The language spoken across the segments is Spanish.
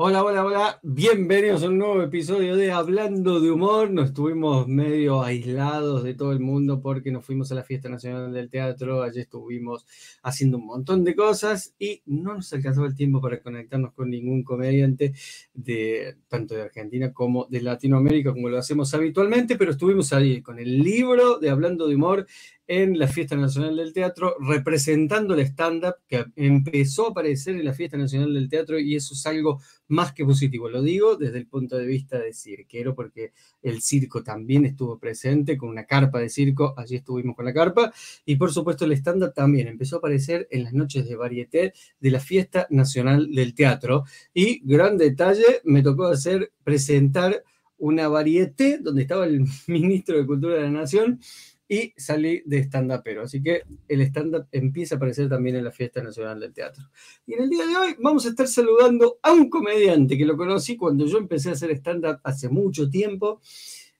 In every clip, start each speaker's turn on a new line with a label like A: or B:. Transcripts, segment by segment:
A: Hola, hola, hola. Bienvenidos a un nuevo episodio de Hablando de Humor. Nos estuvimos medio aislados de todo el mundo porque nos fuimos a la Fiesta Nacional del Teatro. Allí estuvimos haciendo un montón de cosas y no nos alcanzaba el tiempo para conectarnos con ningún comediante de tanto de Argentina como de Latinoamérica como lo hacemos habitualmente, pero estuvimos ahí con el libro de Hablando de Humor en la Fiesta Nacional del Teatro, representando el stand-up que empezó a aparecer en la Fiesta Nacional del Teatro y eso es algo más que positivo. Lo digo desde el punto de vista de cirquero, porque el circo también estuvo presente con una carpa de circo, allí estuvimos con la carpa, y por supuesto el stand-up también empezó a aparecer en las noches de varieté de la Fiesta Nacional del Teatro. Y gran detalle, me tocó hacer, presentar una varieté donde estaba el ministro de Cultura de la Nación y salí de stand pero Así que el stand-up empieza a aparecer también en la Fiesta Nacional del Teatro. Y en el día de hoy vamos a estar saludando a un comediante que lo conocí cuando yo empecé a hacer stand-up hace mucho tiempo.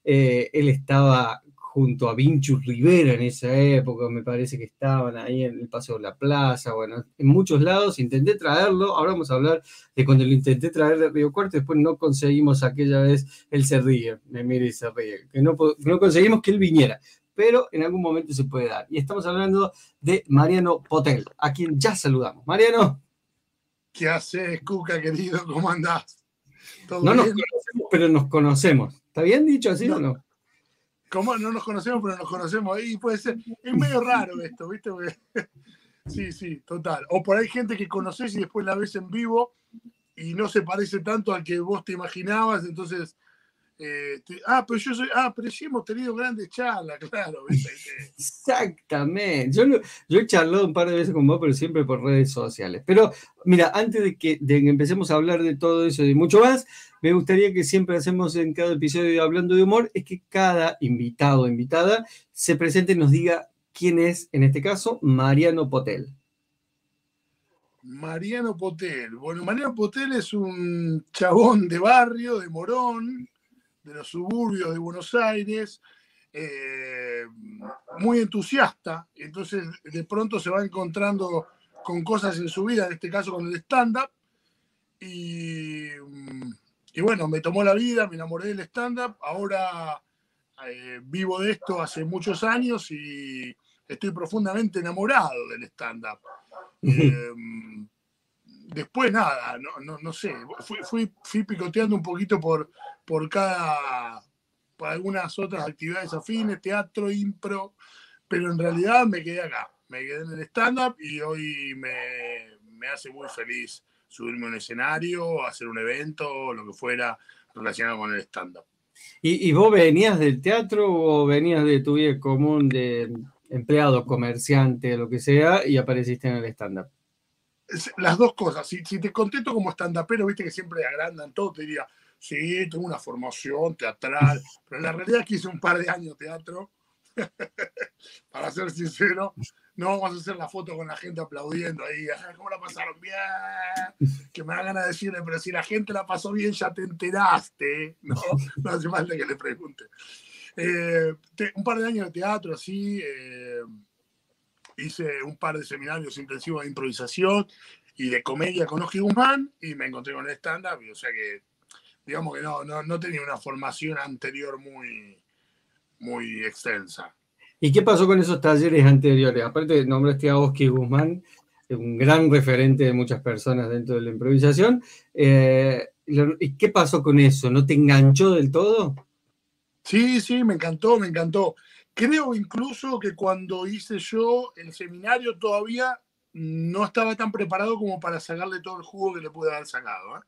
A: Eh, él estaba junto a Vinchus Rivera en esa época, me parece que estaban ahí en el Paseo de la Plaza, bueno, en muchos lados, intenté traerlo, ahora vamos a hablar de cuando lo intenté traer de Río Cuarto, después no conseguimos aquella vez, él se ríe, me mira y se ríe, que no, no conseguimos que él viniera, pero en algún momento se puede dar. Y estamos hablando de Mariano Potel, a quien ya saludamos. Mariano.
B: ¿Qué haces, Cuca, querido? ¿Cómo andás?
A: no nos conocemos, pero nos conocemos. ¿Está bien dicho así o no?
B: ¿Cómo? No nos conocemos, pero nos conocemos. Ahí puede ser. Es medio raro esto, ¿viste? Sí, sí, total. O por ahí gente que conoces y después la ves en vivo y no se parece tanto al que vos te imaginabas, entonces eh, ah, pero yo soy, ah, pero sí hemos tenido grandes charlas, claro.
A: Exactamente. Yo, yo he charlado un par de veces con vos, pero siempre por redes sociales. Pero mira, antes de que, de que empecemos a hablar de todo eso y mucho más, me gustaría que siempre hacemos en cada episodio hablando de humor, es que cada invitado o invitada se presente y nos diga quién es, en este caso, Mariano Potel.
B: Mariano Potel. Bueno, Mariano Potel es un chabón de barrio, de Morón, de los suburbios de Buenos Aires, eh, muy entusiasta, entonces de pronto se va encontrando con cosas en su vida, en este caso con el stand-up, y, bueno, me tomó la vida, me enamoré del stand-up, ahora eh, vivo de esto hace muchos años y estoy profundamente enamorado del stand-up. Eh, después nada, no, no, sé, fui, fui, picoteando un poquito por, por cada, por algunas otras actividades afines, teatro, impro, pero en realidad me quedé acá, me quedé en el stand-up y hoy me, hace muy feliz subirme a un escenario, hacer un evento, lo que fuera relacionado con el stand-up.
A: ¿Y, vos venías del teatro o venías de tu vida común de empleado, comerciante, lo que sea, y apareciste en el stand-up?
B: Las dos cosas. Si, si te contesto como stand-upero, viste que siempre agrandan todo, te diría, sí, tengo una formación teatral, pero la realidad es que hice un par de años teatro, para ser sincero, no vamos a hacer la foto con la gente aplaudiendo ahí, ¿cómo la pasaron bien? Que me hagan a decirle, pero si la gente la pasó bien, ya te enteraste, ¿no? No hace falta que le pregunte. Eh, un par de años de teatro, así, eh, hice un par de seminarios intensivos de improvisación y de comedia con Oji Guzmán y me encontré con el stand-up, o sea que digamos que no, no, tenía una formación anterior muy, muy extensa.
A: ¿Y qué pasó con esos talleres anteriores? Aparte, nombraste a Oski Guzmán, un gran referente de muchas personas dentro de la improvisación. Eh, ¿Y qué pasó con eso? ¿No te enganchó del todo?
B: Sí, sí, me encantó, me encantó. Creo incluso que cuando hice yo el seminario todavía no estaba tan preparado como para sacarle todo el jugo que le pude haber sacado. ¿eh?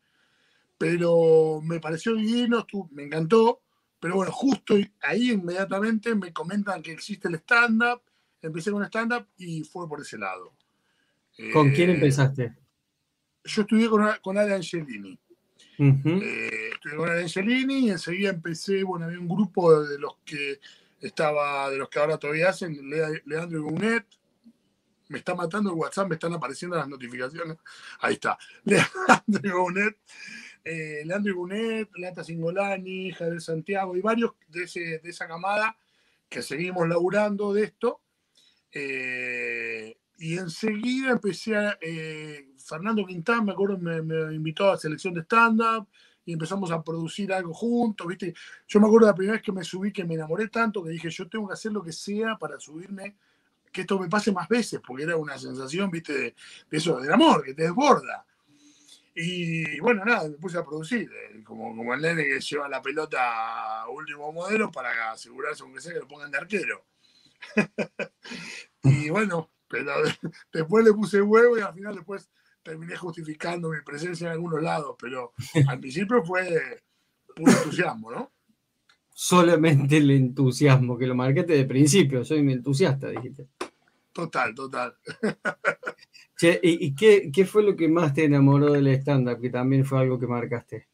B: pero me pareció divino, me encantó, pero bueno, justo ahí inmediatamente me comentan que existe el stand-up, empecé con stand-up y fue por ese lado.
A: ¿Con quién eh, empezaste?
B: Yo estudié con, con Ale Angelini. Eh, estudié con Ale Angelini y enseguida empecé, bueno, había un grupo de los que estaba, de los que ahora todavía hacen, Leandro Gunet, me está matando el WhatsApp, me están apareciendo las notificaciones. Ahí está. Leandro Gunet eh, Leandro Ibunet, Lata Singolani, Javier Santiago y varios de, esa camada que seguimos laburando de esto. Eh, Y enseguida empecé a. Eh, Fernando Quintán, me acuerdo, me, me invitó a selección de stand-up y empezamos a producir algo juntos, ¿viste? Yo me acuerdo la primera vez que me subí, que me enamoré tanto, que dije, yo tengo que hacer lo que sea para subirme, que esto me pase más veces, porque era una sensación, ¿viste? De, eso, del amor, que te desborda. Y bueno, nada, me puse a producir, eh, como, como el nene que lleva la pelota a último modelo para asegurarse, aunque sea, que lo pongan de arquero. y bueno, pero después le puse huevo y al final después terminé justificando mi presencia en algunos lados, pero al principio fue puro entusiasmo, ¿no?
A: Solamente el entusiasmo, que lo marquete de principio, soy un entusiasta, dijiste.
B: Total, total.
A: ¿Y, qué, fue lo que más te enamoró del stand-up, que también fue algo que marcaste?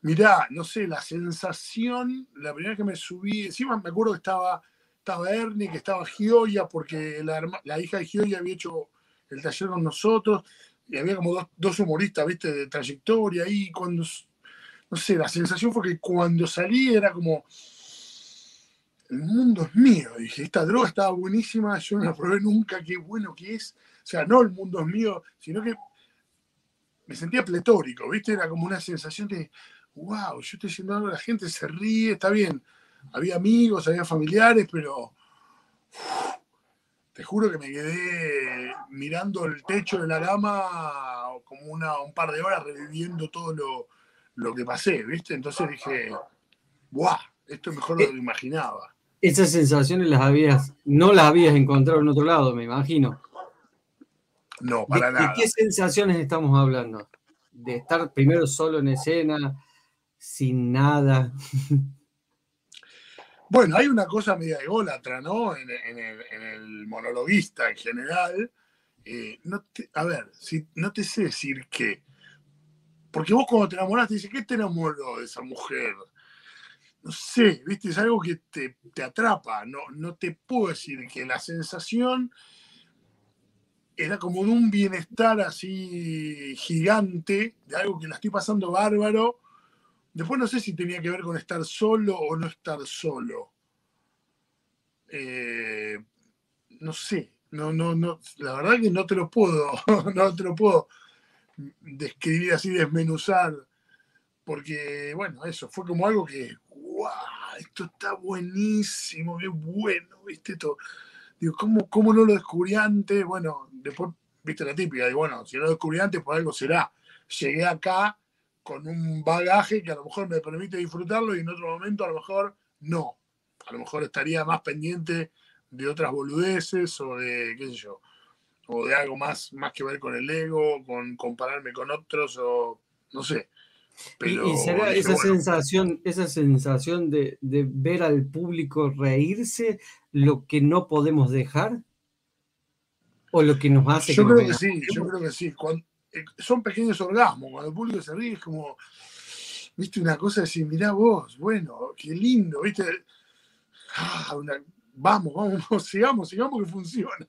B: Mirá, no sé, la sensación, la primera vez que me subí, encima me acuerdo que estaba, estaba Ernie, que estaba Gioia, porque la, la hija de Gioia había hecho el taller con nosotros, y había como dos, humoristas, viste, de trayectoria ahí, cuando, no sé, la sensación fue que cuando salí era como, el mundo es mío, dije, esta droga estaba buenísima, yo no la probé nunca, qué bueno que es, o sea, no el mundo es mío, sino que me sentía pletórico, viste, era como una sensación de, wow, yo estoy haciendo algo, la gente se ríe, está bien, había amigos, había familiares, pero te juro que me quedé mirando el techo de la cama como una, un par de horas reviviendo todo lo, que pasé, ¿viste? Entonces dije, ¡guau! Esto es mejor de lo que imaginaba.
A: Esas sensaciones las habías, no las habías encontrado en otro lado, me imagino.
B: No, para nada.
A: ¿De qué sensaciones estamos hablando? De estar primero solo en escena, sin nada.
B: Bueno, hay una cosa media ególatra, ¿no? En, el, monologuista en general. Eh, no a ver, si, no te sé decir qué. Porque vos cuando te enamoraste dices, ¿qué te enamoró de esa mujer? No sé, ¿viste? Es algo que te, atrapa. No, no te puedo decir que la sensación era como de un bienestar así gigante, de algo que la estoy pasando bárbaro Después no sé si tenía que ver con estar solo o no estar solo. Eh, no sé, no, no, no, la verdad que no te lo puedo, no te lo puedo describir así, desmenuzar, porque bueno, eso fue como algo que, ¡guau! Esto está buenísimo, qué bueno, ¿viste? Esto, digo, ¿cómo, ¿cómo no lo descubrí antes? Bueno, después, viste la típica, y bueno, si no lo descubrí antes, por algo será. Llegué acá con un bagaje que a lo mejor me permite disfrutarlo y en otro momento a lo mejor no. A lo mejor estaría más pendiente de otras boludeces o de, qué sé yo, o de algo más, más que ver con el ego, con compararme con otros o no sé.
A: y, será esa sensación, esa sensación de, ver al público reírse lo que no podemos dejar o lo que nos hace.
B: Yo creo que sí, yo creo que sí. Cuando, son pequeños orgasmos. Cuando el público se ríe es como, viste, una cosa de decir, mirá vos, bueno, qué lindo, viste. Ah, vamos, vamos, sigamos, sigamos que funciona.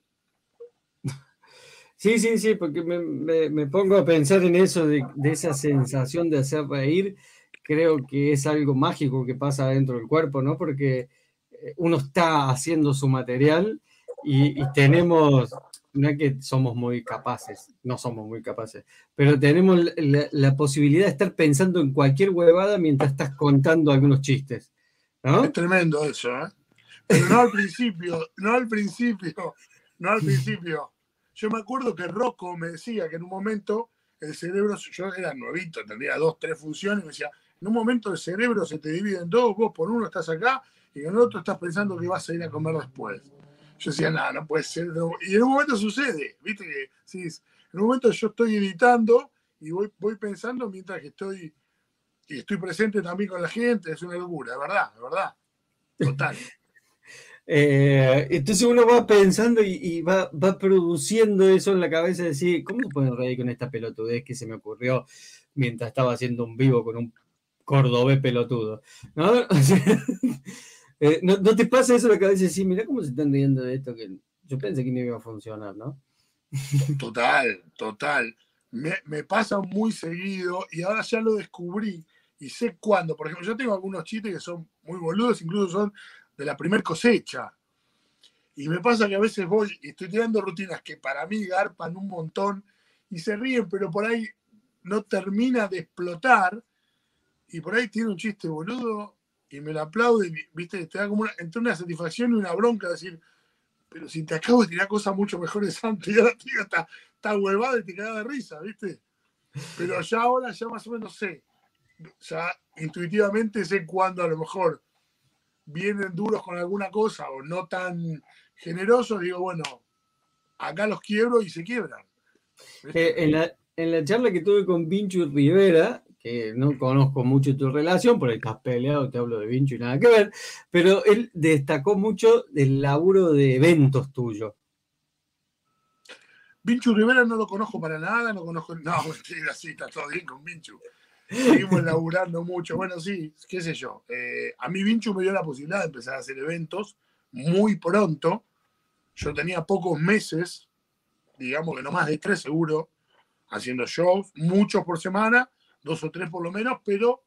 A: Sí, sí, sí, porque me, pongo a pensar en eso, de, esa sensación de hacer reír. Creo que es algo mágico que pasa dentro del cuerpo, ¿no? Porque eh, uno está haciendo su material y tenemos no es que somos muy capaces, no somos muy capaces, pero tenemos la, posibilidad de estar pensando en cualquier huevada mientras estás contando algunos chistes.
B: Es tremendo eso, ¿eh? Pero no al principio, no al principio, no al principio. Yo me acuerdo que Rocco me decía que en un momento el cerebro, yo era nuevito, tendría dos, tres funciones, me decía, en un momento el cerebro se te divide en dos, vos por uno estás acá y en el otro estás pensando que vas a ir a comer después. Yo decía, nada, no puede ser. Y en un momento sucede, viste que sí, en un momento yo estoy editando y voy, voy pensando mientras que estoy, y estoy presente también con la gente, es una locura, es verdad, es verdad. Total.
A: Eh, entonces uno va pensando y, va, va, produciendo eso en la cabeza de decir, ¿cómo se puede reír con esta pelotudez que se me ocurrió mientras estaba haciendo un vivo con un cordobés pelotudo? ¿No? Eh, ¿no, te pasa eso la cabeza? Sí, mira cómo se están riendo de esto que yo pensé que no iba a funcionar, ¿no?
B: Total, total. Me, pasa muy seguido y ahora ya lo descubrí y sé cuándo. Por ejemplo, yo tengo algunos chistes que son muy boludos, incluso son de la primer cosecha. Y me pasa que a veces voy y estoy tirando rutinas que para mí garpan un montón y se ríen, pero por ahí no termina de explotar. Y por ahí tiene un chiste boludo y me lo aplauden, ¿viste? Te da como una, entre una satisfacción y una bronca decir, pero si te acabo de tirar cosas mucho mejores antes y ahora tío, está, está huevada y te queda de risa, ¿viste? Pero ya ahora ya más o menos sé, ya intuitivamente sé cuándo a lo mejor vienen duros con alguna cosa o no tan generosos, digo, bueno, acá los quiebro y se quiebran.
A: Eh, en, la, en, la, charla que tuve con Vinchu Rivera, que no conozco mucho tu relación, por el estás peleado, te hablo de Vinchu y nada que ver, pero él destacó mucho del laburo de eventos tuyo.
B: Vinchu Rivera no lo conozco para nada, no conozco. No, mentira, sí, está todo bien con Vinchu. Seguimos laburando mucho. Bueno, sí, qué sé yo. Eh, a mí Vinchu me dio la posibilidad de empezar a hacer eventos muy pronto. Yo tenía pocos meses, digamos que no más de tres seguro, haciendo shows, muchos por semana, dos o tres por lo menos, pero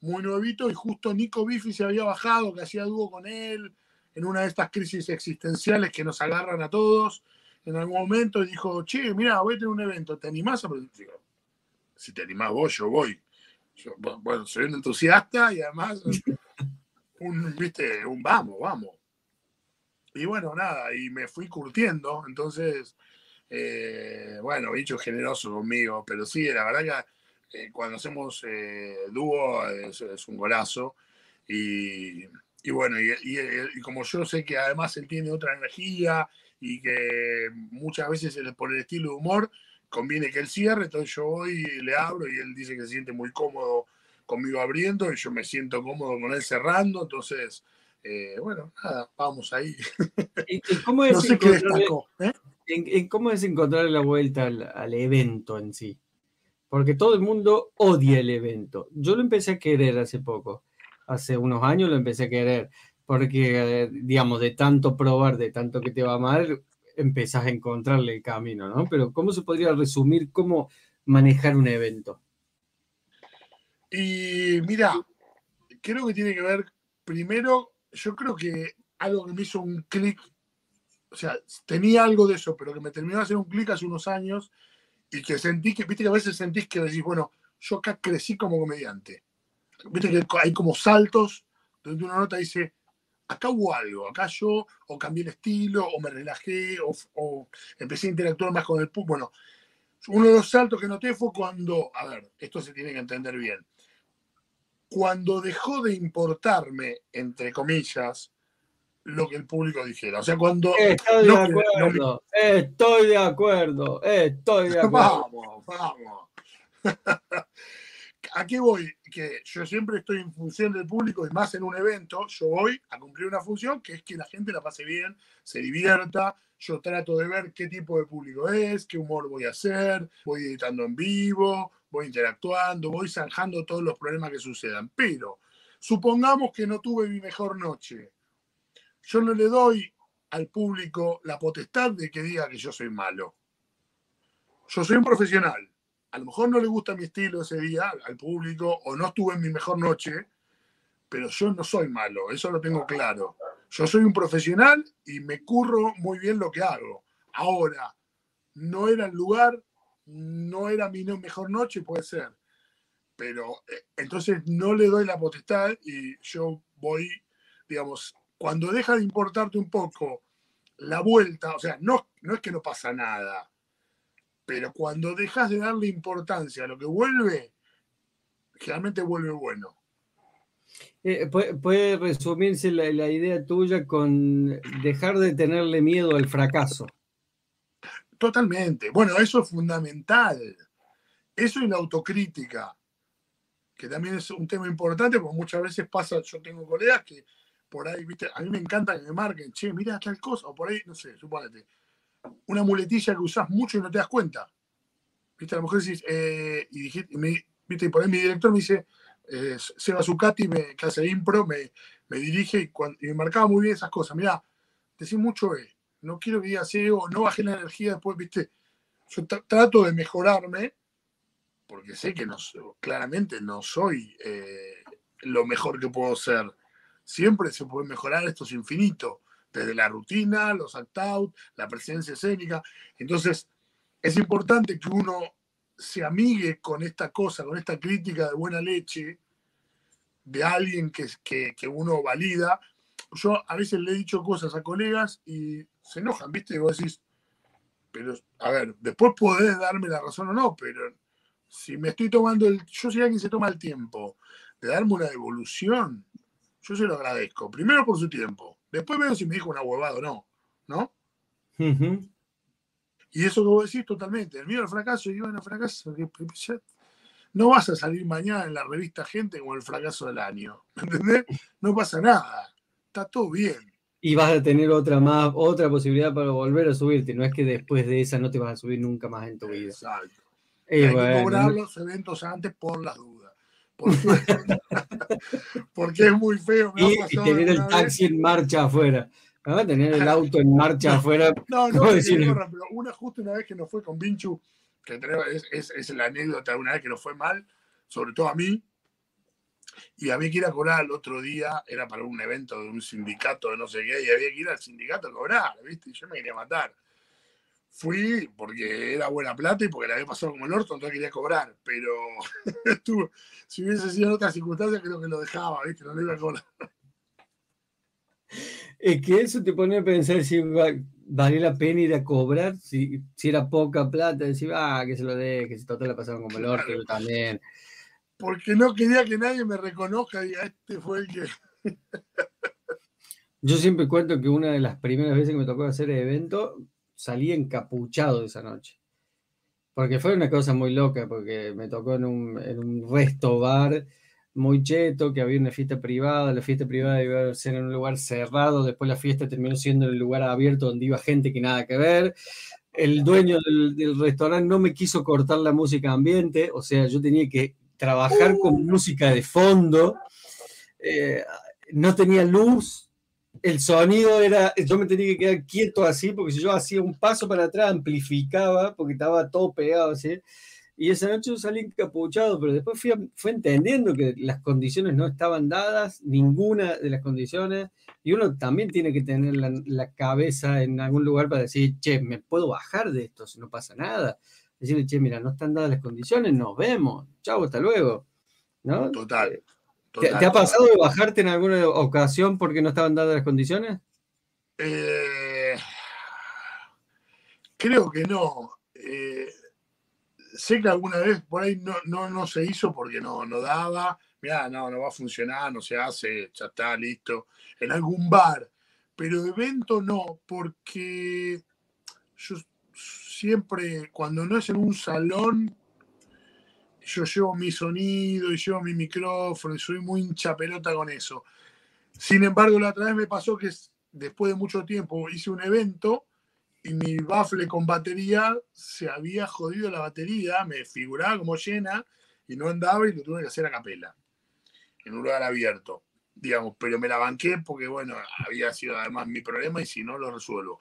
B: muy nuevito. Y justo Nico Bifi se había bajado, que hacía dúo con él, en una de estas crisis existenciales que nos agarran a todos en algún momento y dijo, che, mira, voy a tener un evento, ¿te animás a Si te animás vos, yo voy. bueno, soy un entusiasta y además un, viste, un vamos, vamos. Y bueno, nada, y me fui curtiendo, entonces, eh, bueno, bicho generoso conmigo, pero sí, la verdad que eh, cuando hacemos eh, dúo es, un golazo. Y, bueno, y, como yo sé que además él tiene otra energía y que muchas veces por el estilo de humor conviene que él cierre, entonces yo voy y le abro y él dice que se siente muy cómodo conmigo abriendo y yo me siento cómodo con él cerrando, entonces, eh, bueno, nada, vamos ahí.
A: ¿Y, cómo es no sé qué ¿eh? ¿En, cómo es encontrar la vuelta al, al, evento en sí? Porque todo el mundo odia el evento. Yo lo empecé a querer hace poco, hace unos años lo empecé a querer, porque, digamos, de tanto probar, de tanto que te va mal, empezás a encontrarle el camino, ¿no? Pero ¿cómo se podría resumir cómo manejar un evento?
B: Y mira, creo que tiene que ver, primero, yo creo que algo que me hizo un clic, o sea, tenía algo de eso, pero que me terminó de hacer un clic hace unos años y que sentí que, viste que a veces sentís que decís, bueno, yo acá crecí como comediante. Viste que hay como saltos donde una nota dice, acá hubo algo, acá yo o cambié el estilo, o me relajé, o, empecé a interactuar más con el público. Bueno, uno de los saltos que noté fue cuando, a ver, esto se tiene que entender bien, cuando dejó de importarme, entre comillas, lo que el público dijera. O sea, cuando...
A: Estoy de acuerdo, estoy de acuerdo, estoy de acuerdo.
B: vamos, vamos. ¿A qué voy? Que yo siempre estoy en función del público y más en un evento, yo voy a cumplir una función que es que la gente la pase bien, se divierta, yo trato de ver qué tipo de público es, qué humor voy a hacer, voy editando en vivo, voy interactuando, voy zanjando todos los problemas que sucedan. Pero supongamos que no tuve mi mejor noche. Yo no le doy al público la potestad de que diga que yo soy malo. Yo soy un profesional a lo mejor no le gusta mi estilo ese día al público o no estuve en mi mejor noche, pero yo no soy malo, eso lo tengo claro. Yo soy un profesional y me curro muy bien lo que hago. Ahora, no era el lugar, no era mi mejor noche, puede ser. Pero eh, entonces no le doy la potestad y yo voy, digamos, cuando deja de importarte un poco la vuelta, o sea, no, no es que no pasa nada, pero cuando dejas de darle importancia a lo que vuelve, generalmente vuelve bueno.
A: Eh, puede, resumirse la, idea tuya con dejar de tenerle miedo al fracaso.
B: Totalmente. Bueno, eso es fundamental. Eso y la autocrítica, que también es un tema importante, porque muchas veces pasa, yo tengo colegas que por ahí, viste, a mí me encanta que me marquen, che, mira tal cosa, o por ahí, no sé, supónete, una muletilla que usás mucho y no te das cuenta. ¿Viste? A lo mejor decís, eh, y, me, ¿viste? por ahí mi director me dice, eh, Seba Zucati, me, que hace impro, me, me dirige y, me marcaba muy bien esas cosas. Mirá, decís mucho E, no quiero que digas E o no bajé la energía después, ¿viste? Yo trato de mejorarme, porque sé que no, claramente no soy eh, lo mejor que puedo ser. Siempre se puede mejorar, esto es infinito desde la rutina, los act-out, la presencia escénica. Entonces, es importante que uno se amigue con esta cosa, con esta crítica de buena leche de alguien que, que, que uno valida. Yo a veces le he dicho cosas a colegas y se enojan, ¿viste? Y vos decís, pero, a ver, después podés darme la razón o no, pero si me estoy tomando el. Yo soy alguien que se toma el tiempo de darme una devolución, yo se lo agradezco. Primero por su tiempo. Después veo si me dijo una huevada o no. ¿No? Y eso que vos decís totalmente. El miedo al fracaso, y bueno, fracaso, que no vas a salir mañana en la revista Gente como el fracaso del año. ¿Entendés? No pasa nada. Está todo bien.
A: Y vas a tener otra más, otra posibilidad para volver a subirte. No es que después de esa no te vas a subir nunca más en tu vida.
B: Exacto. Hay que cobrar los eventos antes por las dudas. Porque es muy feo.
A: y, tener el taxi en marcha afuera. Tener el auto en marcha afuera.
B: No, no, pero una justo una vez que nos fue con Vinchu, que es, es, la anécdota de una vez que nos fue mal, sobre todo a mí, y había que ir a cobrar el otro día, era para un evento de un sindicato de no sé qué, y había que ir al sindicato a cobrar, ¿viste? Y yo me quería matar. Fui porque era buena plata y porque la había pasado como el orto, entonces quería cobrar, pero si hubiese sido en otras circunstancias, creo que lo dejaba, ¿viste? No lo iba a cobrar.
A: Es que eso te pone a pensar si valía la pena ir a cobrar, si, si era poca plata, decir, ah, que se lo dé, que si total la pasaron como el orto, yo también
B: porque no quería que nadie me reconozca y este fue el que...
A: Yo siempre cuento que una de las primeras veces que me tocó hacer evento, salí encapuchado esa noche. Porque fue una cosa muy loca, porque me tocó en un, en un resto bar muy cheto, que había una fiesta privada, la fiesta privada iba ser en un lugar cerrado, después la fiesta terminó siendo en el lugar abierto donde iba gente que nada que ver. El dueño del, del restaurante no me quiso cortar la música ambiente, o sea, yo tenía que trabajar con uh. música de fondo, eh, no tenía luz, el sonido era, yo me tenía que quedar quieto así, porque si yo hacía un paso para atrás amplificaba, porque estaba todo pegado así. Y esa noche yo salí encapuchado, pero después fui, fue entendiendo que las condiciones no estaban dadas, ninguna de las condiciones, y uno también tiene que tener la, la cabeza en algún lugar para decir, che, me puedo bajar de esto si no pasa nada decirle, che, mira, no están dadas las condiciones, nos vemos, chau, hasta luego. ¿No?
B: Total.
A: ¿Te, ha pasado de bajarte en alguna ocasión porque no estaban dadas las condiciones?
B: Eh, creo que no. Eh, sé que alguna vez por ahí no, no, se hizo porque no, no daba. Mira, no, no va a funcionar, no se hace, ya está, listo. En algún bar. Pero evento no, porque yo siempre, cuando no es en un salón, yo llevo mi sonido y llevo mi micrófono y soy muy hincha pelota con eso. Sin embargo, la otra vez me pasó que después de mucho tiempo hice un evento y mi bafle con batería se había jodido la batería, me figuraba como llena y no andaba y lo tuve que hacer a capela, en un lugar abierto, digamos, pero me la banqué porque, bueno, había sido además mi problema y si no lo resuelvo.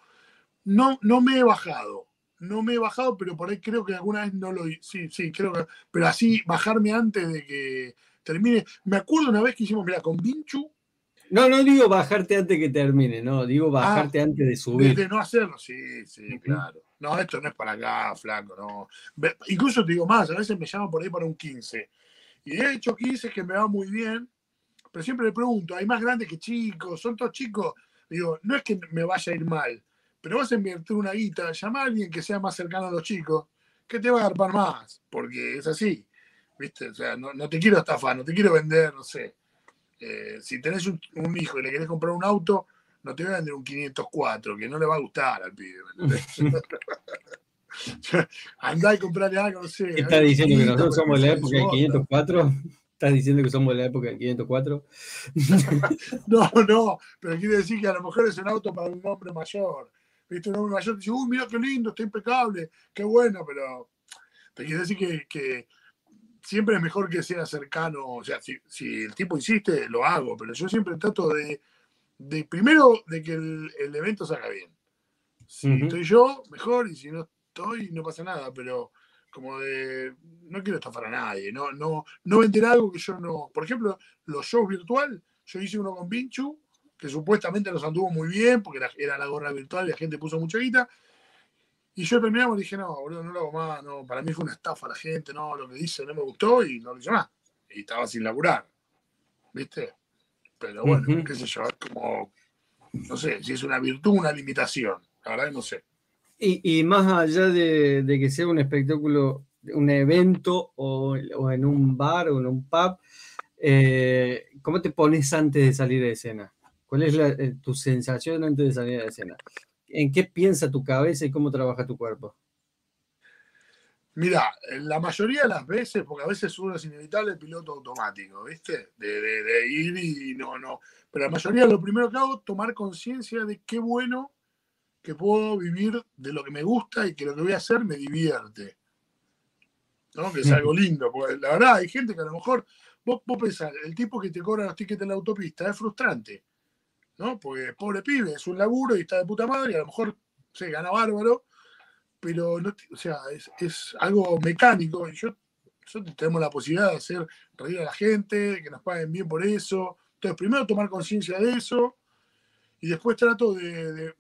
B: No, no me he bajado, no me he bajado, pero por ahí creo que alguna vez no lo Sí, sí, creo que. Pero así, bajarme antes de que termine. Me acuerdo una vez que hicimos, mira, con Vinchu.
A: No, no digo bajarte antes que termine, no, digo ah, bajarte antes de subir.
B: De, no hacerlo, sí, sí, claro. No, esto no es para acá, flaco, no. Incluso te digo más, a veces me llaman por ahí para un 15. Y he hecho 15 que me va muy bien, pero siempre le pregunto, ¿hay más grandes que chicos? ¿Son todos chicos? Digo, no es que me vaya a ir mal, pero vas a invertir una guita, llama a alguien que sea más cercano a los chicos, que te va a agarpar más, porque es así. ¿Viste? O sea, no, te quiero estafar, no te quiero vender, no sé. Eh, si tenés un, hijo y le querés comprar un auto, no te voy a vender un 504, que no le va a gustar al pibe. Andá y comprarle algo, no sé.
A: ¿Qué estás diciendo que nosotros somos la época del 504? ¿Estás diciendo que somos la época del 504?
B: no, no, pero quiere decir que a lo mejor es un auto para un hombre mayor. ¿Viste? Un hombre mayor dice, uy, mira qué lindo, está impecable, qué bueno, pero te quiere decir que, siempre es mejor que sea cercano, o sea, si, el tipo insiste, lo hago, pero yo siempre trato de, primero, de que el, evento salga bien. Si estoy yo, mejor, y si no estoy, no pasa nada, pero como de, no quiero estafar a nadie, no, no, no vender algo que yo no, por ejemplo, los shows virtual, yo hice uno con Vinchu, que supuestamente nos anduvo muy bien, porque era, la gorra virtual y la gente puso mucha guita. Y yo terminamos y dije, no, boludo, no lo hago más, no, para mí fue una estafa la gente, no, lo que dice no me gustó y no lo hice más. Y estaba sin laburar, ¿viste? Pero bueno, qué sé yo, es como, no sé, si es una virtud, una limitación, la verdad no sé.
A: Y, más allá de, que sea un espectáculo, un evento o, en un bar o en un pub, eh, ¿cómo te pones antes de salir de escena? ¿Cuál es eh, tu sensación antes de salir de escena? ¿En qué piensa tu cabeza y cómo trabaja tu cuerpo?
B: Mira, la mayoría de las veces, porque a veces uno es inevitable el piloto automático, ¿viste? De, de, ir y no, no. Pero la mayoría lo primero que hago es tomar conciencia de qué bueno que puedo vivir de lo que me gusta y que lo que voy a hacer me divierte. ¿no? Que es algo lindo, porque la verdad hay gente que a lo mejor, vos, vos pensás, el tipo que te cobra los tickets en la autopista es frustrante, ¿no? Porque pobre pibe, es un laburo y está de puta madre y a lo mejor se gana bárbaro, pero no, o sea, es, algo mecánico y yo, nosotros tenemos la posibilidad de hacer reír a la gente, que nos paguen bien por eso. Entonces, primero tomar conciencia de eso y después trato de,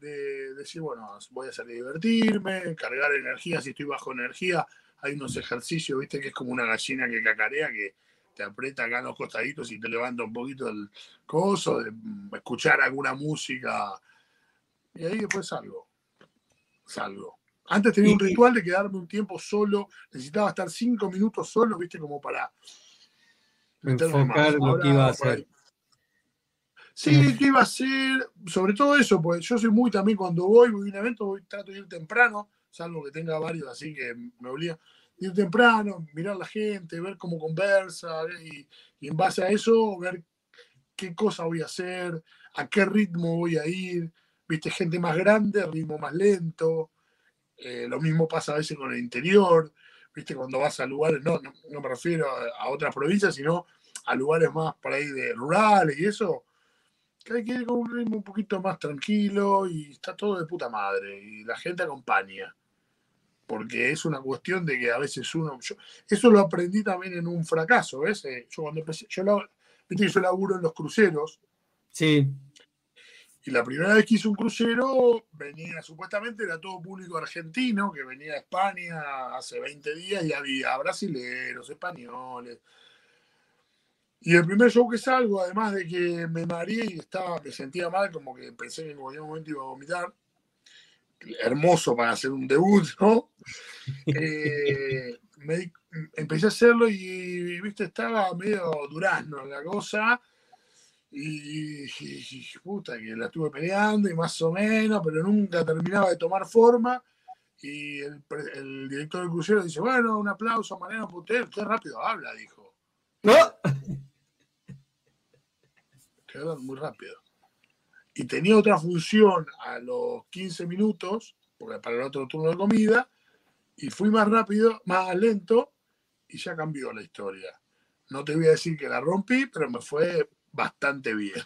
B: decir, bueno, voy a salir a divertirme, cargar energía, si estoy bajo energía, hay unos ejercicios, viste, que es como una gallina que cacarea, que te aprieta acá en los costaditos y te levanta un poquito el coso, de escuchar alguna música, y ahí después salgo, salgo. Antes tenía un ritual de quedarme un tiempo solo, necesitaba estar cinco minutos solo, viste, como para...
A: Enfocar lo que iba a hacer.
B: Sí, ¿qué iba a ser? Sobre todo eso, pues yo soy muy también cuando voy, voy a un evento, voy, trato de ir temprano, salvo que tenga varios así que me obliga ir temprano, mirar la gente, ver cómo conversa y, en base a eso ver qué cosa voy a hacer, a qué ritmo voy a ir, viste, gente más grande, ritmo más lento, eh, lo mismo pasa a veces con el interior, viste, cuando vas a lugares, no, no, me refiero a, a, otras provincias, sino a lugares más por ahí de rurales y eso, que hay que ir con un ritmo un poquito más tranquilo y está todo de puta madre y la gente acompaña. Porque es una cuestión de que a veces uno. eso lo aprendí también en un fracaso, ¿ves? Eh, yo cuando empecé. Yo, que yo laburo en los cruceros.
A: Sí.
B: Y la primera vez que hice un crucero, venía, supuestamente era todo público argentino, que venía de España hace 20 días y había brasileños, españoles, y el primer show que salgo, además de que me mareé y estaba, me sentía mal, como que pensé que en cualquier momento iba a vomitar. Hermoso para hacer un debut, ¿no? Eh, empecé a hacerlo y, viste, estaba medio durazno la cosa. Y, puta, que la estuve peleando y más o menos, pero nunca terminaba de tomar forma. Y el, director del crucero dice, bueno, un aplauso Mariano Putel, qué rápido habla, dijo.
A: ¿No?
B: muy rápido. Y tenía otra función a los 15 minutos, para el otro turno de comida, y fui más rápido, más lento, y ya cambió la historia. No te voy a decir que la rompí, pero me fue bastante bien.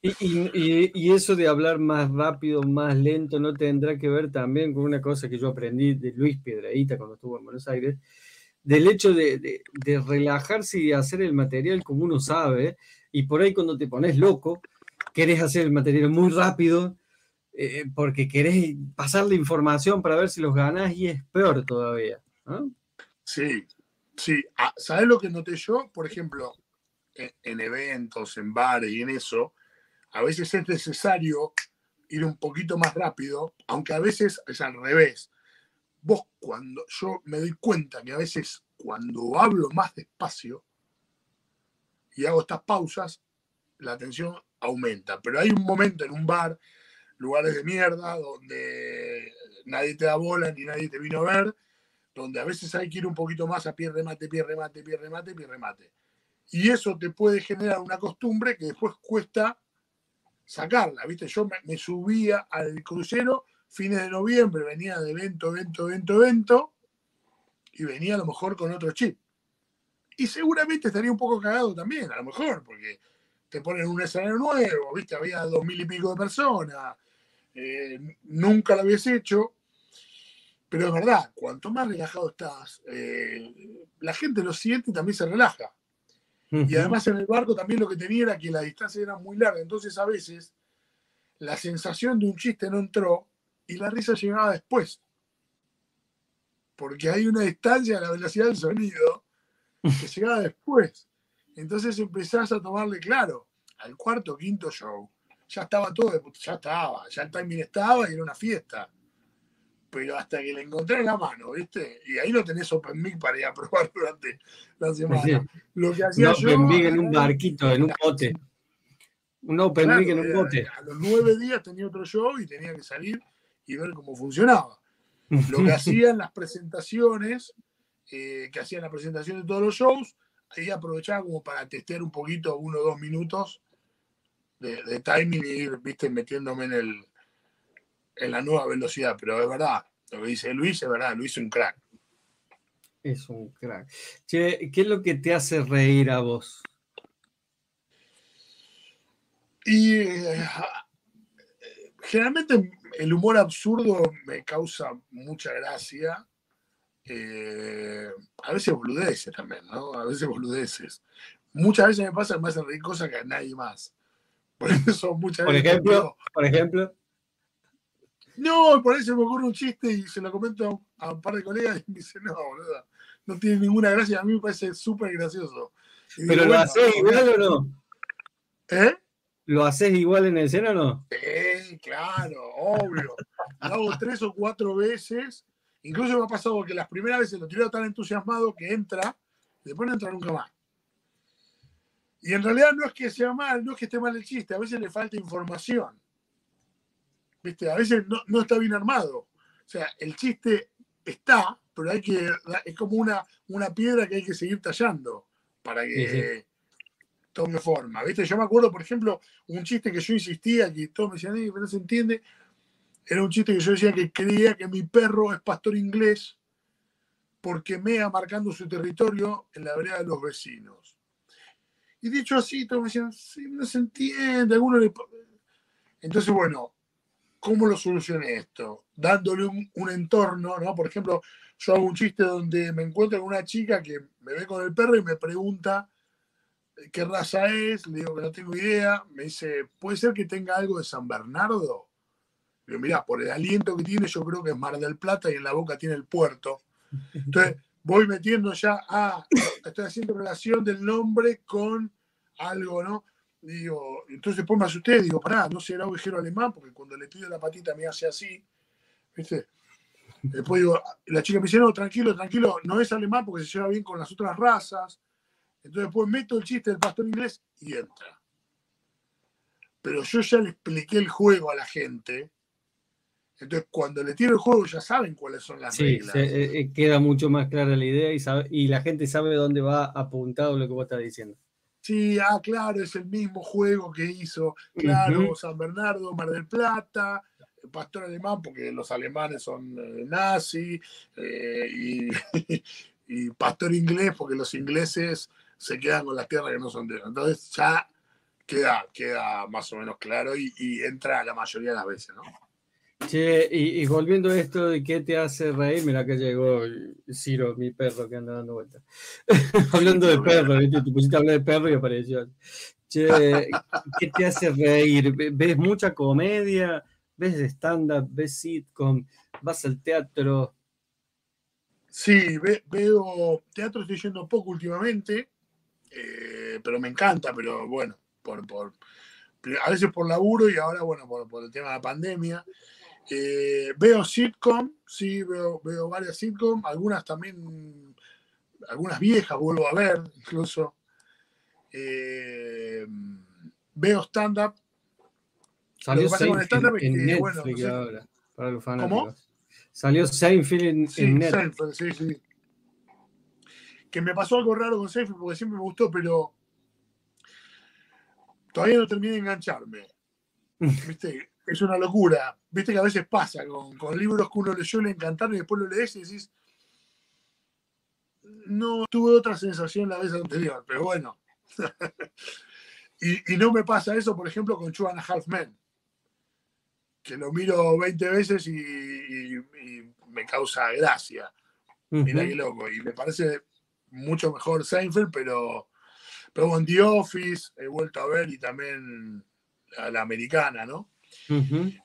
A: Y, eso de hablar más rápido, más lento, no tendrá que ver también con una cosa que yo aprendí de Luis Piedraíta cuando estuvo en Buenos Aires, del hecho de, de relajarse y hacer el material como uno sabe, y por ahí cuando te pones loco, querés hacer el material muy rápido eh, porque querés pasar la información para ver si los ganás y es peor todavía.
B: Sí, sí. Ah, ¿Sabes lo que noté yo? Por ejemplo, en, eventos, en bares y en eso, a veces es necesario ir un poquito más rápido, aunque a veces es al revés. Vos cuando yo me doy cuenta que a veces cuando hablo más despacio, y hago estas pausas, la atención aumenta. Pero hay un momento en un bar, lugares de mierda, donde nadie te da bola ni nadie te vino a ver, donde a veces hay que ir un poquito más a pie remate, pie remate, pie remate, pie remate. Y eso te puede generar una costumbre que después cuesta sacarla, ¿viste? Yo me, subía al crucero fines de noviembre, venía de evento, evento, evento, evento, y venía a lo mejor con otro chip. Y seguramente estaría un poco cagado también, a lo mejor, porque te ponen un escenario nuevo, ¿viste? Había dos mil y pico de personas, eh, nunca lo habías hecho, pero es verdad, cuanto más relajado estás, eh, la gente lo siente y también se relaja. Y además en el barco también lo que tenía era que la distancia era muy larga. Entonces a veces la sensación de un chiste no entró y la risa llegaba después. Porque hay una distancia a la velocidad del sonido que llegaba después. Entonces empezás a tomarle claro al cuarto, quinto show. Ya estaba todo, ya estaba, ya el timing estaba y era una fiesta. Pero hasta que le encontré en la mano, ¿viste? Y ahí no tenés Open Mic para ir a probar durante la semana. Lo que hacía
A: yo. Open Mic en un barquito, en un bote. Un Open Mic en un bote.
B: A los nueve días tenía otro show y tenía que salir y ver cómo funcionaba. Lo que hacían las presentaciones, eh, que hacían la presentación de todos los shows, ahí aprovechaba como para testear un poquito, uno o dos minutos de, timing y ir, viste, metiéndome en, el, en la nueva velocidad. Pero es verdad, lo que dice Luis es verdad, Luis es un crack.
A: Es un crack. Che, ¿qué es lo que te hace reír a vos?
B: Y eh, generalmente el humor absurdo me causa mucha gracia. Eh, a veces boludeces también, ¿no? A veces boludeces. Muchas veces me pasa que me hacen reír cosas que a nadie más. Por eso muchas
A: por Ejemplo, por ejemplo.
B: No, por eso me ocurre un chiste y se lo comento a un par de colegas y me dicen, no, boludo, no tiene ninguna gracia. A mí me parece súper gracioso.
A: ¿Pero lo haces igual o no?
B: ¿Eh?
A: ¿Lo haces igual en escena o no?
B: Sí, claro, obvio. Lo hago tres o cuatro veces. Incluso me ha pasado que las primeras veces lo tiré tan entusiasmado que entra, y después no entra nunca más. Y en realidad no es que sea mal, no es que esté mal el chiste, a veces le falta información. ¿Viste? A veces no, está bien armado. O sea, el chiste está, pero hay que, es como una, una piedra que hay que seguir tallando para que tome forma. ¿Viste? Yo me acuerdo, por ejemplo, un chiste que yo insistía, que todos me decían, pero no se entiende. Era un chiste que yo decía que creía que mi perro es pastor inglés porque mea marcando su territorio en la vereda de los vecinos. Y dicho así, todos me decían, sí, no se entiende, alguno le... Entonces, bueno, ¿cómo lo solucioné esto? Dándole un, entorno, ¿no? Por ejemplo, yo hago un chiste donde me encuentro con una chica que me ve con el perro y me pregunta qué raza es, le digo que no tengo idea, me dice, ¿puede ser que tenga algo de San Bernardo? Digo, mirá, por el aliento que tiene, yo creo que es Mar del Plata y en la boca tiene el puerto. Entonces, voy metiendo ya, ah, estoy haciendo relación del nombre con algo, ¿no? Digo, entonces después me asusté, digo, pará, no será ovejero alemán, porque cuando le pido la patita me hace así, ¿viste? Después digo, la chica me dice, no, tranquilo, tranquilo, no es alemán porque se lleva bien con las otras razas. Entonces después meto el chiste del pastor inglés y entra. Pero yo ya le expliqué el juego a la gente entonces, cuando le tiro el juego ya saben cuáles son las reglas.
A: Sí, eh, eh, queda mucho más clara la idea y, y la gente sabe dónde va apuntado lo que vos estás diciendo.
B: Sí, ah, claro, es el mismo juego que hizo, claro, San Bernardo, Mar del Plata, Pastor Alemán, porque los alemanes son eh, nazis, y, y, Pastor Inglés, porque los ingleses se quedan con las tierras que no son de ellos. Entonces ya queda, queda más o menos claro y, y entra la mayoría de las veces, ¿no?
A: Che, y, volviendo a esto de qué te hace reír, mira que llegó Ciro, mi perro que anda dando vueltas. Hablando de perro, ¿viste? te pusiste a hablar de perro y apareció. Che, ¿qué te hace reír? ¿Ves mucha comedia? ¿Ves stand-up? ¿Ves sitcom? ¿Vas al teatro?
B: Sí, veo teatro, estoy yendo poco últimamente, eh, pero me encanta, pero bueno, por, por, a veces por laburo y ahora, bueno, por, por el tema de la pandemia. Eh, veo sitcom, sí, veo, veo varias sitcom, algunas también, algunas viejas vuelvo a ver, incluso. Eh, veo stand-up.
A: Salió Seinfeld en Netflix ahora, para los fanáticos. ¿Cómo? Salió Seinfeld en,
B: sí, Netflix. sí, sí. Que me pasó algo raro con Seinfeld porque siempre me gustó, pero todavía no terminé de engancharme. ¿Viste? Es una locura. Viste que a veces pasa con, libros que uno leyó, le encantaron y después lo lees y decís, no tuve otra sensación la vez anterior, pero bueno. y, no me pasa eso, por ejemplo, con Chuan Half Men, que lo miro 20 veces y, me causa gracia. Mira qué loco. Y me parece mucho mejor Seinfeld, pero, Pero en The Office he vuelto a ver y también a la americana, ¿no?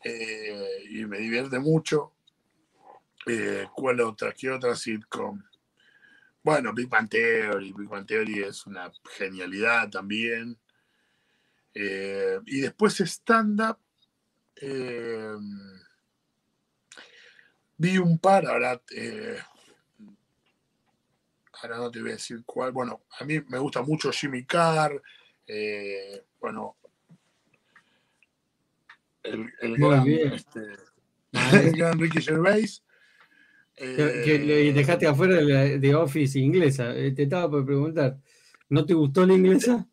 B: Eh, y me divierte mucho. Eh, ¿Cuál otra? ¿Qué otra sitcom? Bueno, Big Bang Theory. Big Bang Theory es una genialidad también. Eh, y después stand-up. vi un par, ahora, ahora no te voy a decir cuál. Bueno, a mí me gusta mucho Jimmy Carr. bueno, el, gran, este, el gran Ricky Gervais.
A: que le eh, dejaste afuera de, Office inglesa. Eh, te estaba por preguntar, ¿no te gustó la inglesa?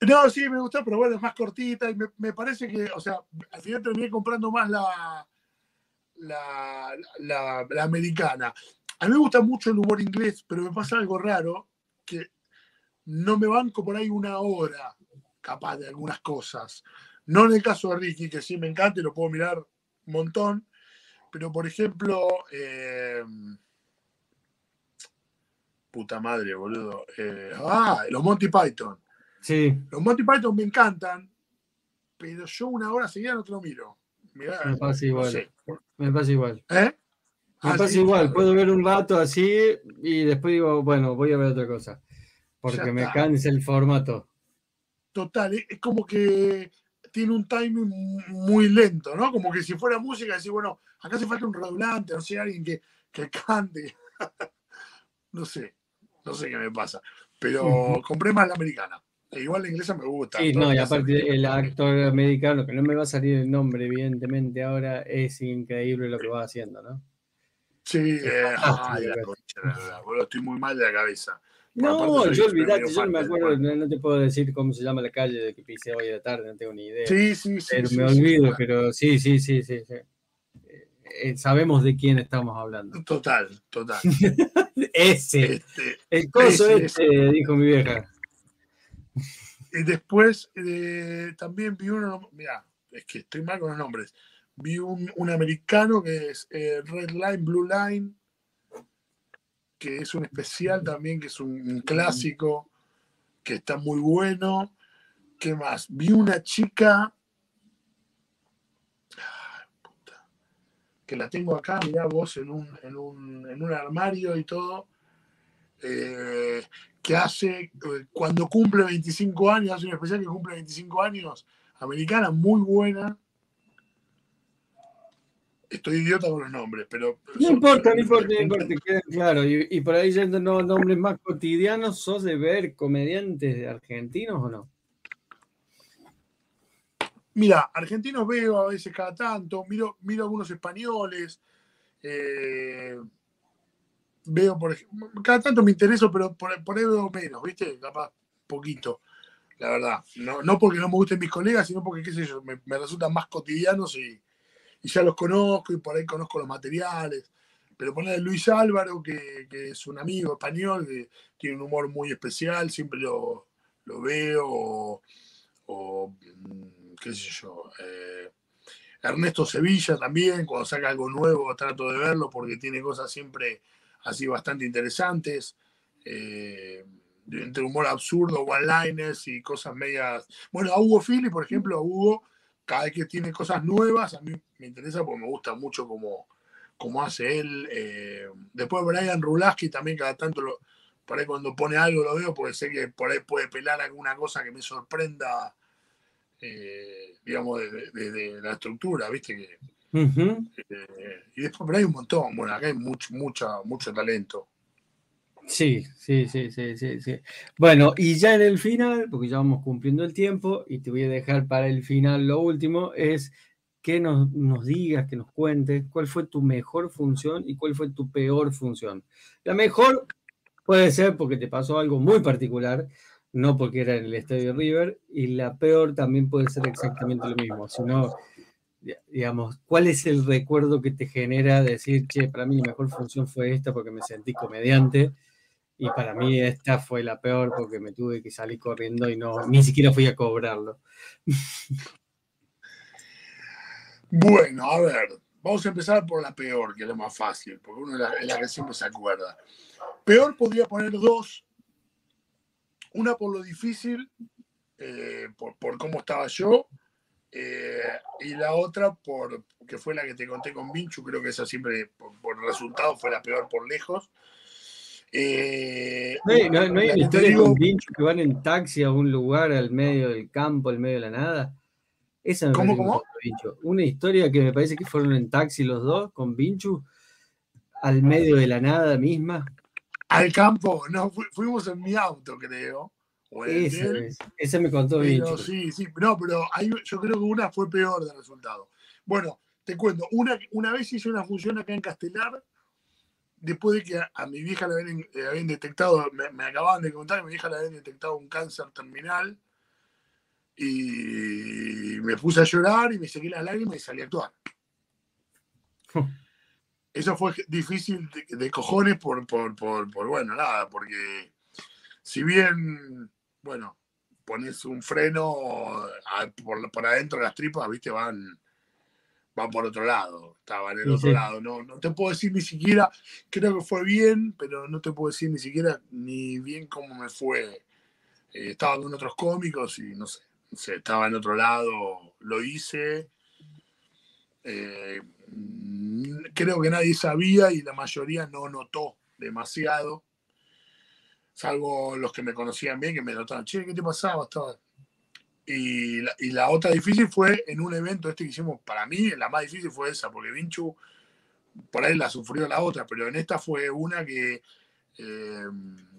B: No, sí, me gustó, pero bueno, es más cortita y me, parece que, o sea, al final terminé comprando más la, la, la, americana. A mí me gusta mucho el humor inglés, pero me pasa algo raro, que no me banco por ahí una hora capaz de algunas cosas. No en el caso de Ricky, que sí me encanta y lo puedo mirar un montón, pero por ejemplo, eh, puta madre, boludo. Eh, ah, los Monty Python.
A: Sí.
B: Los Monty Python me encantan, pero yo una hora seguida no te lo miro.
A: me pasa igual. Me pasa igual.
B: ¿Eh?
A: Me ah, pasa igual, puedo ver un rato así y después digo, bueno, voy a ver otra cosa. Porque me cansa el formato.
B: Total, es como que tiene un timing muy lento, ¿no? Como que si fuera música, decir, bueno, acá hace falta un redoblante, no sé, alguien que, que cante. no sé, no sé qué me pasa. Pero compré más la americana. E igual la inglesa me gusta.
A: Sí, no, y aparte el actor americano, que no me va a salir el nombre, evidentemente, ahora es increíble lo que va haciendo, ¿no?
B: Sí, eh, ay, la concha, estoy muy mal de la cabeza.
A: No, yo olvidate, yo no me acuerdo, no, te puedo decir cómo se llama la calle de que pisé hoy de tarde, no tengo ni idea.
B: Sí, sí, sí.
A: Pero me olvido, pero sí, sí, sí, sí. Eh, sabemos de quién estamos hablando.
B: Total, total.
A: ese. Este, el coso ese, dijo mi vieja.
B: Y después eh, también vi uno, mira, es que estoy mal con los nombres. Vi un, un americano que es eh, Red Line, Blue Line que es un especial también, que es un, clásico, que está muy bueno. ¿Qué más? Vi una chica que la tengo acá, mirá vos, en un, en un, armario y todo, eh, que hace, eh, cuando cumple 25 años, hace un especial que cumple 25 años, americana, muy buena, estoy idiota con los nombres, pero.
A: No importa, no importa, no importa, queda claro. Y, por ahí yendo los nombres más cotidianos, ¿sos de ver comediantes argentinos o no?
B: Mira, argentinos veo a veces cada tanto, miro, miro algunos españoles, eh, veo, por ejemplo, cada tanto me intereso, pero por, ahí veo menos, ¿viste? Capaz poquito, la verdad. No, no porque no me gusten mis colegas, sino porque, qué sé yo, me, me resultan más cotidianos y, y ya los conozco y por ahí conozco los materiales. Pero poner Luis Álvaro, que, es un amigo español, que tiene un humor muy especial, siempre lo, veo, o, mm, qué sé yo. Eh, Ernesto Sevilla también, cuando saca algo nuevo trato de verlo porque tiene cosas siempre así bastante interesantes. Eh, entre humor absurdo, one-liners y cosas medias. Bueno, a Hugo Fili, por ejemplo, Hugo cada vez que tiene cosas nuevas, a mí me interesa porque me gusta mucho cómo, hace él. Eh, después Brian Rulaski también cada tanto, lo, por ahí cuando pone algo lo veo porque sé que por ahí puede pelar alguna cosa que me sorprenda, eh, digamos, de, la estructura, ¿viste? Que, eh, y después por ahí hay un montón, bueno, acá hay mucho, mucha, mucho talento.
A: Sí, sí, sí, sí, sí, sí. Bueno, y ya en el final, porque ya vamos cumpliendo el tiempo, y te voy a dejar para el final lo último, es que nos, digas, que nos cuentes cuál fue tu mejor función y cuál fue tu peor función. La mejor puede ser porque te pasó algo muy particular, no porque era en el Estadio River, y la peor también puede ser exactamente lo mismo, sino, digamos, cuál es el recuerdo que te genera decir, che, para mí la mejor función fue esta porque me sentí comediante y para mí esta fue la peor porque me tuve que salir corriendo y no ni siquiera fui a cobrarlo.
B: Bueno, a ver, vamos a empezar por la peor, que es la más fácil, porque uno es la, que siempre se acuerda. Peor podría poner dos. una por lo difícil, eh, por, por, cómo estaba yo, eh, y la otra por que fue la que te conté con Vinchu, creo que esa siempre por, por resultado fue la peor por lejos.
A: Eh, no hay, no, no hay una historia con Vinchu que van en taxi a un lugar al medio del campo, al medio de la nada. Esa me
B: ¿Cómo, cómo?
A: Una historia que me parece que fueron en taxi los dos con Vinchu al medio de la nada misma.
B: Al campo, no, fu fuimos en mi auto, creo.
A: Esa, esa, me contó.
B: Sí, sí, no, pero hay, yo creo que una fue peor de resultado. Bueno, te cuento, una, una vez hice una función acá en Castelar después de que a, a mi vieja le habían, le habían detectado, me, me, acababan de contar que mi vieja le habían detectado un cáncer terminal y me puse a llorar y me seguí las lágrimas y salí a actuar. Eso fue difícil de, de cojones por, por, por, por, bueno, nada, porque si bien, bueno, pones un freno a, por, por adentro de las tripas, viste, van va por otro lado, estaba en el otro sí. lado. No, no te puedo decir ni siquiera, creo que fue bien, pero no te puedo decir ni siquiera ni bien cómo me fue. Eh, estaba con otros cómicos y no sé, no sé, estaba en otro lado, lo hice. Eh, creo que nadie sabía y la mayoría no notó demasiado, salvo los que me conocían bien, que me notaban, che, ¿qué te pasaba? Estaba, y la, otra difícil fue en un evento este que hicimos, para mí la más difícil fue esa, porque Vinchu por ahí la sufrió la otra, pero en esta fue una que, eh,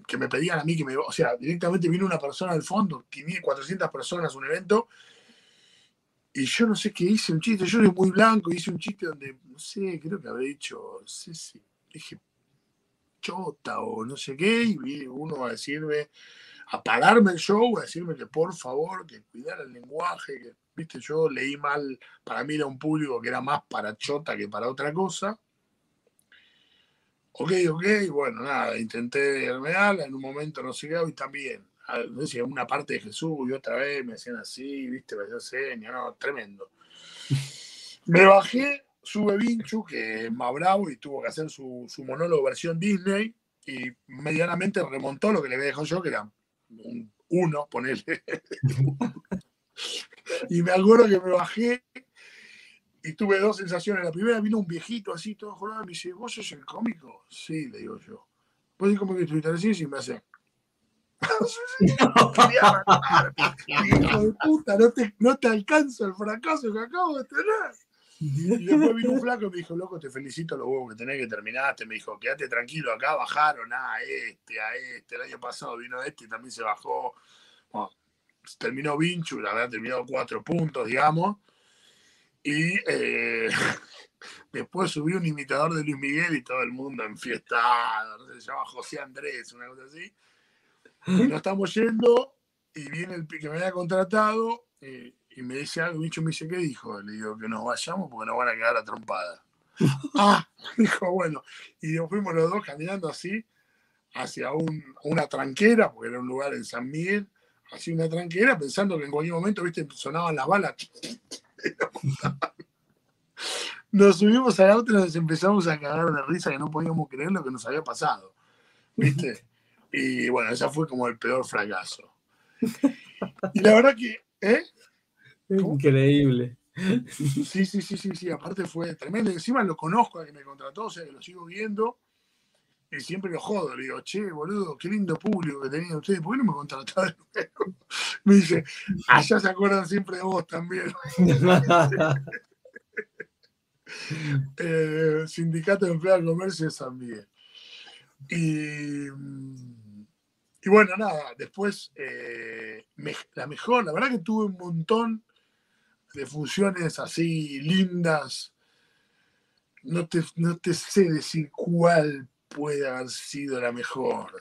B: que me pedían a mí que me... O sea, directamente vino una persona al fondo, 400 personas, un evento, y yo no sé qué hice, un chiste, yo soy muy blanco, hice un chiste donde, no sé, creo que habré dicho, no sé si dije chota o no sé qué, y uno va a decirme a pararme el show, a decirme que por favor, que cuidara el lenguaje, que, viste, yo leí mal, para mí era un público que era más para chota que para otra cosa. Ok, ok, bueno, nada, intenté hermearla, en un momento no sé qué, y también, decía una parte de Jesús y otra vez me hacían así, viste, me hacían señas, no, tremendo. Me bajé, sube Vinchu, que es más bravo y tuvo que hacer su, su monólogo versión Disney, y medianamente remontó lo que le había dejado yo, que era un uno, ponerle. y me acuerdo que me bajé y tuve dos sensaciones. La primera vino un viejito así, todo jurado, y me dice, ¿vos sos el cómico? Sí, le digo yo. ¿Vos sos cómico estuviste así? Y me hace. Hijo de puta, no te, no te alcanza el fracaso que acabo de tener. Y después vino un flaco y me dijo, loco, te felicito los huevos que tenés que terminaste. Me dijo, quédate tranquilo, acá bajaron a este, a este. El año pasado vino este y también se bajó. Terminó Vinchu, la verdad, terminó cuatro puntos, digamos. Y eh, después subió un imitador de Luis Miguel y todo el mundo enfiestado. Se llama José Andrés, una cosa así. Y nos estamos yendo y viene el que me había contratado. Eh, y me dice algo, Micho me dice, ¿qué dijo? Le digo, que nos vayamos porque nos van a quedar a trompada. ah, dijo, bueno. Y nos fuimos los dos caminando así hacia un, una tranquera, porque era un lugar en San Miguel, así una tranquera, pensando que en cualquier momento, viste, sonaban las balas. nos subimos al auto y nos empezamos a cagar de risa que no podíamos creer lo que nos había pasado. ¿Viste? Y bueno, ese fue como el peor fracaso. Y la verdad que, ¿eh?
A: Increíble.
B: Sí, sí, sí, sí, sí, aparte fue tremendo. Encima lo conozco a que me contrató, o sea que lo sigo viendo y siempre lo jodo. Le digo, che, boludo, qué lindo público que tenían ustedes, ¿por qué no me contrataron? Me dice, allá se acuerdan siempre de vos también. eh, Sindicato de Empleados del Comercio de San Miguel. Y, y bueno, nada, después eh, me, la mejor, la verdad que tuve un montón de funciones así lindas. No te, no te sé decir cuál puede haber sido la mejor.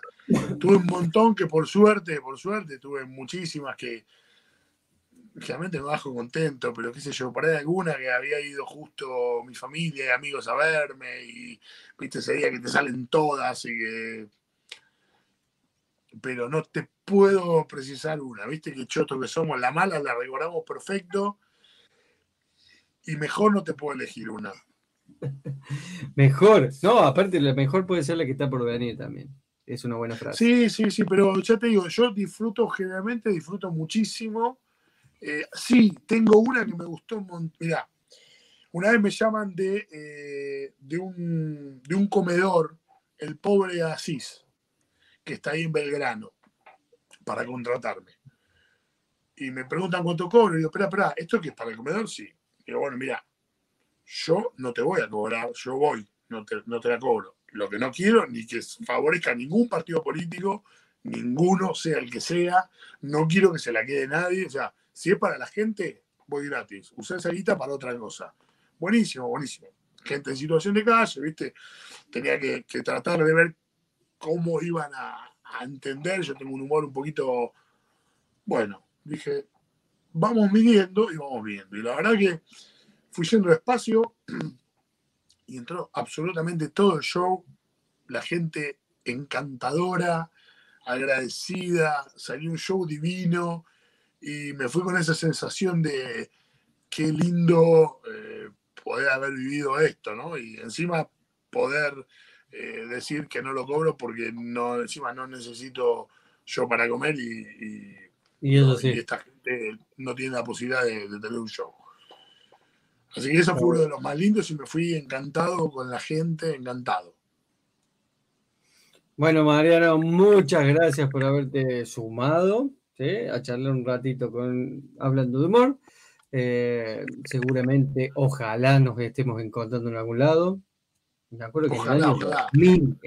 B: Tuve un montón que por suerte, por suerte, tuve muchísimas que realmente me bajo contento, pero qué sé yo, por ahí alguna que había ido justo mi familia y amigos a verme y viste ese día que te salen todas y que... Pero no te puedo precisar una, viste que choto que somos, la mala la recordamos perfecto y mejor no te puedo elegir una.
A: mejor, no, aparte la mejor puede ser la que está por venir también. es una buena frase.
B: Sí, sí, sí, pero ya te digo, yo disfruto, generalmente disfruto muchísimo. Eh, sí, tengo una que me gustó un montón. Mirá, una vez me llaman de, eh, de, un, de un comedor, el pobre Asís, que está ahí en Belgrano, para contratarme. Y me preguntan cuánto cobro. Y digo, espera, espera, ¿esto qué es para el comedor? Sí. Digo, bueno, mira, yo no te voy a cobrar, yo voy, no te, no te la cobro. Lo que no quiero, ni que favorezca a ningún partido político, ninguno, sea el que sea, no quiero que se la quede nadie. O sea, si es para la gente, voy gratis. Usé esa guita para otra cosa. Buenísimo, buenísimo. Gente en situación de calle, ¿viste? Tenía que, tratar de ver cómo iban a, entender. Yo tengo un humor un poquito, bueno, dije, vamos midiendo y vamos viendo. Y la verdad que fui yendo despacio y entró absolutamente todo el show. La gente encantadora, agradecida, salió un show divino y me fui con esa sensación de qué lindo eh, poder haber vivido esto, ¿no? Y encima poder eh, decir que no lo cobro porque no, encima no necesito yo para comer y, esta gente no tiene la posibilidad de, tener un show. Así que eso fue uno de los más lindos y me fui encantado con la gente, encantado.
A: Bueno, Mariano, muchas gracias por haberte sumado a charlar un ratito con Hablando de Humor. Eh, seguramente, ojalá nos estemos encontrando en algún lado.
B: Me acuerdo que ojalá, ojalá.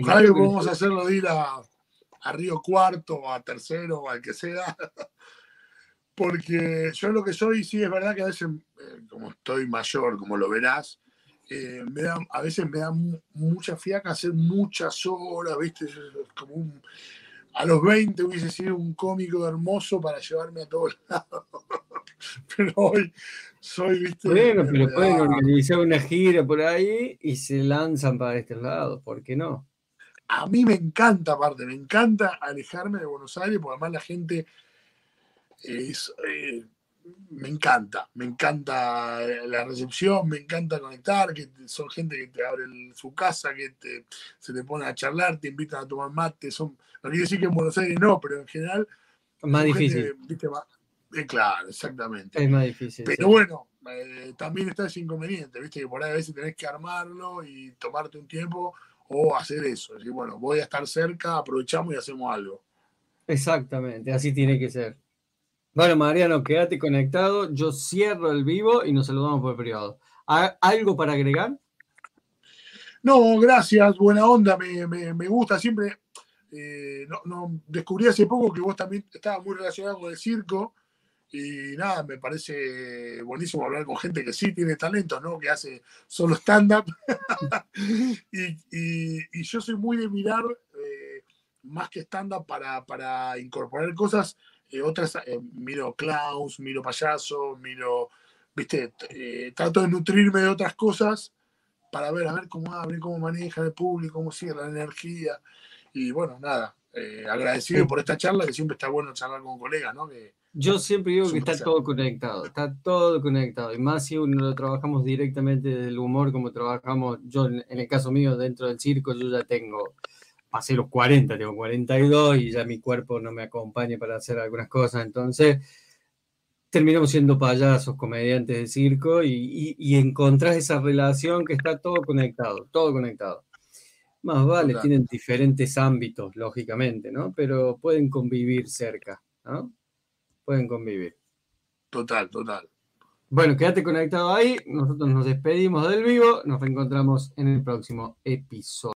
B: ojalá que podamos hacerlo de ir a, Río Cuarto, a Tercero, al que sea. Porque yo lo que soy, sí es verdad que a veces, eh, como estoy mayor, como lo verás, eh, me da, a veces me da mucha fiaca hacer muchas horas, ¿viste? Como un, a los 20 hubiese sido un cómico hermoso para llevarme a todos lados. pero hoy soy, viste.
A: Bueno, pero pueden organizar una gira por ahí y se lanzan para este lado, ¿por qué no?
B: A mí me encanta, aparte, me encanta alejarme de Buenos Aires, porque además la gente es, eh, me encanta, me encanta la recepción, me encanta conectar, que son gente que te abre su casa, que se te pone a charlar, te invitan a tomar mate, son, no quiere decir que en Buenos Aires no, pero en general...
A: Más difícil.
B: viste, eh, claro, exactamente.
A: Es más difícil.
B: Pero bueno, eh, también está ese inconveniente, ¿viste? Que por ahí a veces tenés que armarlo y tomarte un tiempo o hacer eso. Decir, bueno, voy a estar cerca, aprovechamos y hacemos algo.
A: Exactamente, así tiene que ser. Bueno, Mariano, quédate conectado. Yo cierro el vivo y nos saludamos por el privado. ¿Algo para agregar?
B: No, gracias, buena onda, me, gusta siempre. Eh, no, descubrí hace poco que vos también estabas muy relacionado con el circo y nada, me parece buenísimo hablar con gente que sí tiene talento, ¿no? Que hace solo stand-up. y, yo soy muy de mirar eh, más que stand-up para, incorporar cosas, eh, otras, eh, miro clowns, miro payasos, miro, viste, trato de nutrirme de otras cosas para ver, a ver cómo abre, cómo maneja el público, cómo sigue la energía. Y bueno, nada, agradecido por esta charla, que siempre está bueno charlar con colegas, ¿no?
A: Yo siempre digo que está todo conectado, está todo conectado. Y más si uno lo trabajamos directamente desde el humor, como trabajamos, yo en, el caso mío, dentro del circo, yo ya tengo, pasé los 40, tengo 42 y ya mi cuerpo no me acompaña para hacer algunas cosas. Entonces, terminamos siendo payasos, comediantes de circo y, y, encontrás esa relación que está todo conectado, todo conectado. Más vale, tienen diferentes ámbitos, lógicamente, ¿no? Pero pueden convivir cerca, ¿no? pueden convivir.
B: Total, total.
A: Bueno, quédate conectado ahí. Nosotros nos despedimos del vivo. Nos reencontramos en el próximo episodio.